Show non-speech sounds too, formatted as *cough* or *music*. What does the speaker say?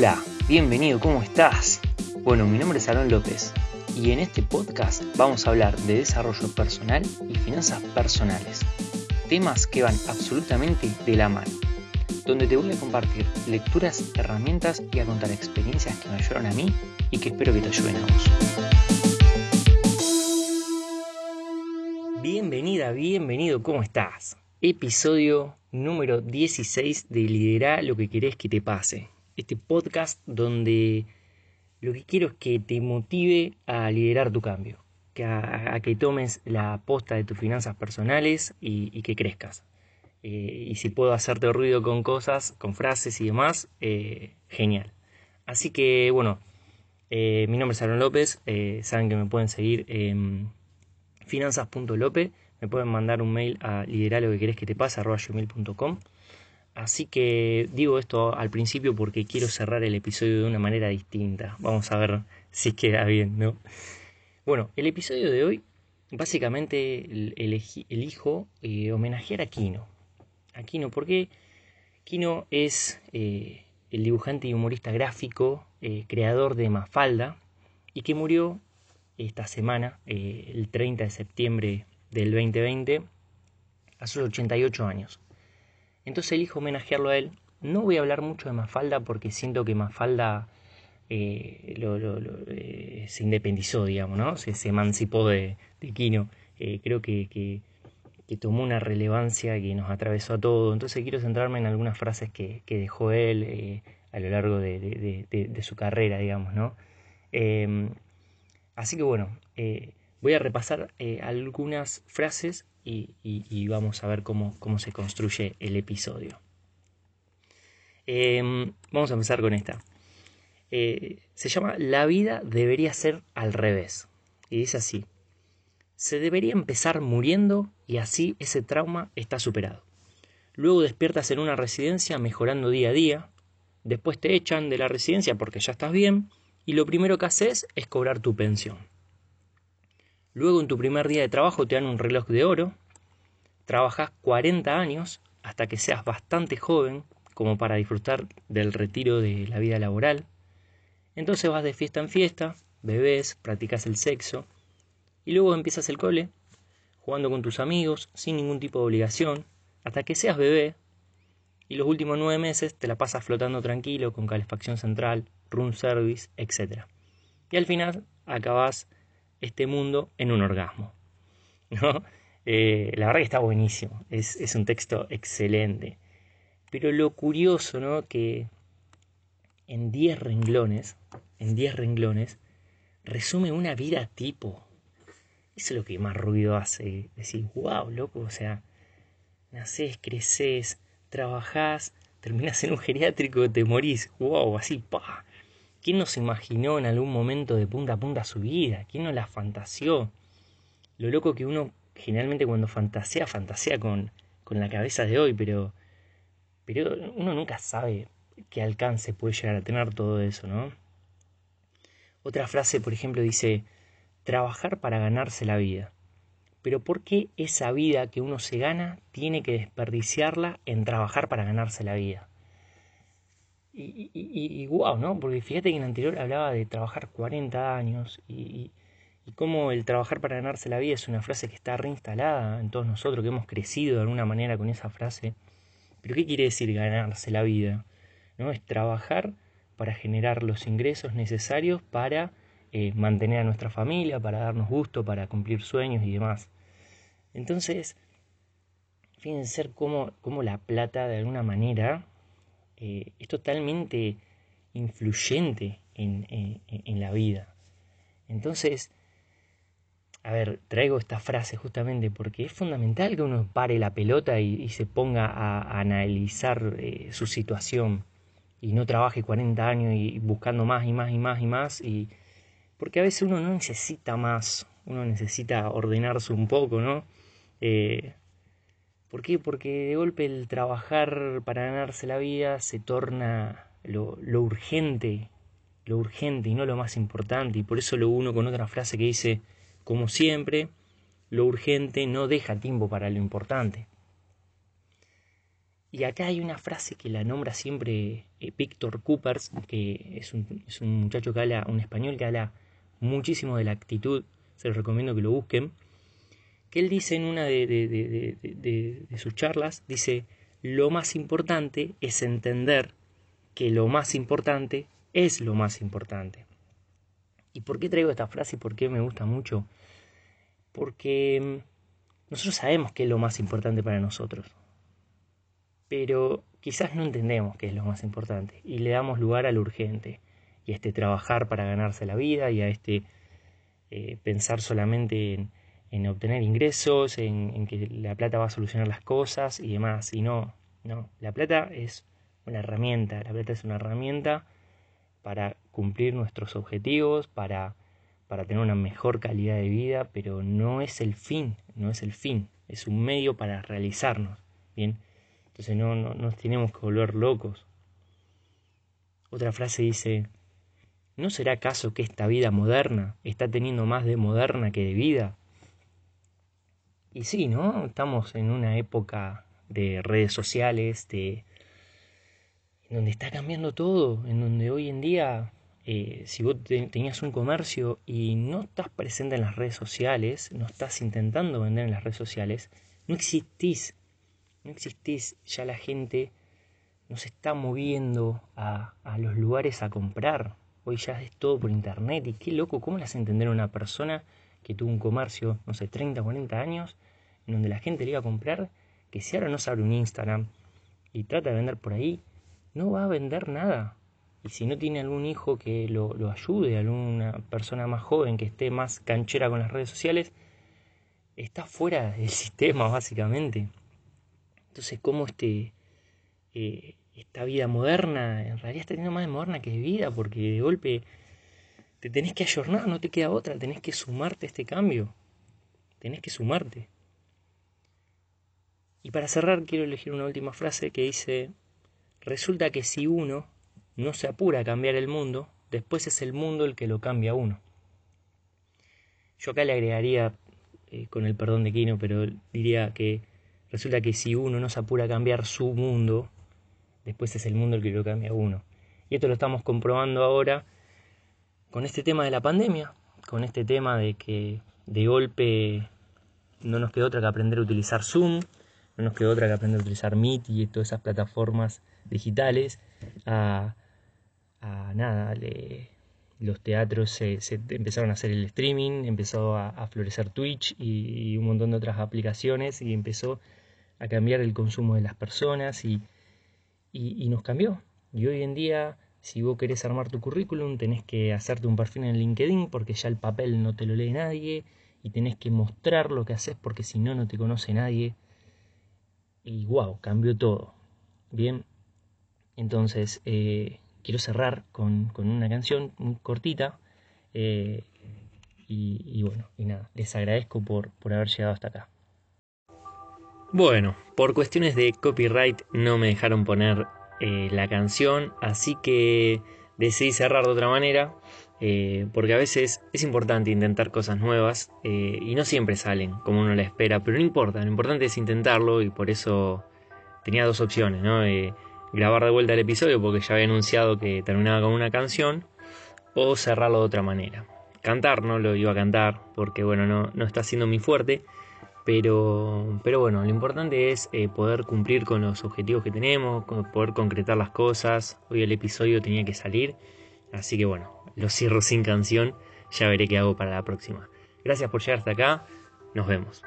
Hola, bienvenido, ¿cómo estás? Bueno, mi nombre es Aaron López y en este podcast vamos a hablar de desarrollo personal y finanzas personales, temas que van absolutamente de la mano, donde te voy a compartir lecturas, herramientas y a contar experiencias que me ayudaron a mí y que espero que te ayuden a vos. Bienvenida, bienvenido, ¿cómo estás? Episodio número 16 de Liderar lo que querés que te pase. Este podcast donde lo que quiero es que te motive a liderar tu cambio, que a, que tomes la posta de tus finanzas personales y, que crezcas. Eh, y si puedo hacerte ruido con cosas, con frases y demás, eh, genial. Así que bueno, eh, mi nombre es Aaron López, saben que me pueden seguir en finanzas.lope me pueden mandar un mail a lo que te pase gmail.com. Así que digo esto al principio porque quiero cerrar el episodio de una manera distinta. Vamos a ver si queda bien, ¿no? Bueno, el episodio de hoy básicamente elijo eh, homenajear a Kino. A Kino, porque Kino es eh, el dibujante y humorista gráfico, eh, creador de Mafalda, y que murió esta semana, el 30 de septiembre del 2020 a sus 88 años. Entonces elijo homenajearlo a él. No voy a hablar mucho de Mafalda porque siento que Mafalda eh, eh, se independizó, digamos, ¿no? Se, emancipó de, de. Eh, creo que, que, tomó una relevancia que nos atravesó a todos. Entonces quiero centrarme en algunas frases que, dejó él a lo largo de, de, su carrera, digamos, ¿no? así que bueno, Voy a repasar eh, algunas frases y, vamos a ver cómo, se construye el episodio. Em, vamos a empezar con esta. Eh, se llama La vida debería ser al revés. Y dice así. Se debería empezar muriendo y así ese trauma está superado. Luego despiertas en una residencia mejorando día a día. Después te echan de la residencia porque ya estás bien. Y lo primero que haces es cobrar tu pensión. Luego en tu primer día de trabajo te dan un reloj de oro, trabajas 40 años hasta que seas bastante joven como para disfrutar del retiro de la vida laboral. Entonces vas de fiesta en fiesta, bebés, practicas el sexo y luego empiezas el cole, jugando con tus amigos sin ningún tipo de obligación, hasta que seas bebé y los últimos nueve meses te la pasas flotando tranquilo con calefacción central, room service, etc. Y al final acabas este mundo en un orgasmo. ¿no? Eh, la verdad que está buenísimo, es, un texto excelente. Pero lo curioso, ¿no? Que en 10 renglones, en 10 renglones, resume una vida tipo. Eso es lo que más ruido hace. Decir, wow, loco, o sea, nacés, creces, trabajás, terminás en un geriátrico, te morís, wow, así, pa. ¿Quién no se imaginó en algún momento de punta a punta su vida? ¿Quién no la fantaseó? Lo loco que uno generalmente cuando fantasea, fantasea con, con la cabeza de hoy, pero, pero uno nunca sabe qué alcance puede llegar a tener todo eso, ¿no? Otra frase, por ejemplo, dice, trabajar para ganarse la vida. Pero ¿por qué esa vida que uno se gana tiene que desperdiciarla en trabajar para ganarse la vida? Y, y, wow, ¿no? Porque fíjate que en el anterior hablaba de trabajar 40 años y, y cómo el trabajar para ganarse la vida es una frase que está reinstalada en todos nosotros, que hemos crecido de alguna manera con esa frase. Pero ¿qué quiere decir ganarse la vida? ¿No? Es trabajar para generar los ingresos necesarios para eh, mantener a nuestra familia, para darnos gusto, para cumplir sueños y demás. Entonces, fíjense cómo, cómo la plata de alguna manera eh, es totalmente influyente en, la vida. Entonces, a ver, traigo esta frase justamente porque es fundamental que uno pare la pelota y, se ponga a, analizar eh, su situación y no trabaje 40 años y buscando más y más y más y más y porque a veces uno no necesita más, uno necesita ordenarse un poco, ¿no? Eh, ¿Por qué? Porque de golpe el trabajar para ganarse la vida se torna lo, urgente, lo urgente y no lo más importante. Y por eso lo uno con otra frase que dice, como siempre, lo urgente no deja tiempo para lo importante. Y acá hay una frase que la nombra siempre eh, Víctor Coopers, que es un, es un muchacho que habla, un español que habla muchísimo de la actitud, se los recomiendo que lo busquen, que él dice en una de, sus charlas, dice, lo más importante es entender que lo más importante es lo más importante. ¿Y por qué traigo esta frase y por qué me gusta mucho? Porque mm, nosotros sabemos que es lo más importante para nosotros pero quizás no entendemos qué es lo más importante y le damos lugar al urgente y a este trabajar para ganarse la vida y a este eh, pensar solamente en, obtener ingresos, en, en, que la plata va a solucionar las cosas y demás. Y no, no, la plata es una herramienta, la plata es una herramienta para cumplir nuestros objetivos, para, para tener una mejor calidad de vida, pero no es el fin, no es el fin, es un medio para realizarnos. Bien, entonces no, no nos tenemos que volver locos. Otra frase dice, ¿no será acaso que esta vida moderna está teniendo más de moderna que de vida? Y sí, ¿no? Estamos en una época de redes sociales, de en donde está cambiando todo, en donde hoy en día, eh, si vos tenías un comercio y no estás presente en las redes sociales, no estás intentando vender en las redes sociales, no existís no existís, ya la gente no se está moviendo a, a, los lugares a comprar. Hoy ya es todo por internet. Y qué loco, ¿cómo hace entender a una persona que tuvo un comercio, no sé, 30, 40 años, en donde la gente le iba a comprar, que si ahora no se abre un Instagram y trata de vender por ahí, no va a vender nada. Y si no tiene algún hijo que lo, lo ayude, alguna persona más joven que esté más canchera con las redes sociales, está fuera del *laughs* sistema básicamente. Entonces, ¿cómo este, eh, esta vida moderna, en realidad está teniendo más de moderna que de vida, porque de golpe te tenés que ayornar, no te queda otra, tenés que sumarte a este cambio, tenés que sumarte. Y para cerrar quiero elegir una última frase que dice, resulta que si uno no se apura a cambiar el mundo, después es el mundo el que lo cambia a uno. Yo acá le agregaría, eh, con el perdón de Kino, pero diría que Resulta que si uno no se apura a cambiar su mundo, después es el mundo el que lo cambia a uno. Y esto lo estamos comprobando ahora con este tema de la pandemia, con este tema de que de golpe no nos quedó otra que aprender a utilizar Zoom, no nos quedó otra que aprender a utilizar Meet y todas esas plataformas digitales. A, nada, los teatros se, empezaron a hacer el streaming, empezó a, florecer Twitch y, un montón de otras aplicaciones y empezó a cambiar el consumo de las personas y, y, nos cambió. Y hoy en día, si vos querés armar tu currículum, tenés que hacerte un perfil en LinkedIn porque ya el papel no te lo lee nadie y tenés que mostrar lo que haces porque si no, no te conoce nadie. Y wow, cambió todo. Bien, entonces eh, quiero cerrar con, con, una canción muy cortita. Eh, y, y, bueno, y nada, les agradezco por, por haber llegado hasta acá. Bueno, por cuestiones de copyright no me dejaron poner eh, la canción, así que decidí cerrar de otra manera, eh, porque a veces es importante intentar cosas nuevas eh, y no siempre salen como uno la espera, pero no importa, lo importante es intentarlo y por eso tenía dos opciones, ¿no? grabar de vuelta el episodio porque ya había anunciado que terminaba con una canción o cerrarlo de otra manera. Cantar no lo iba a cantar porque bueno, no, no está siendo mi fuerte pero, pero bueno, lo importante es eh, poder cumplir con los objetivos que tenemos, poder concretar las cosas. Hoy el episodio tenía que salir, así que bueno, lo cierro sin canción, ya veré qué hago para la próxima. Gracias por llegar hasta acá, nos vemos.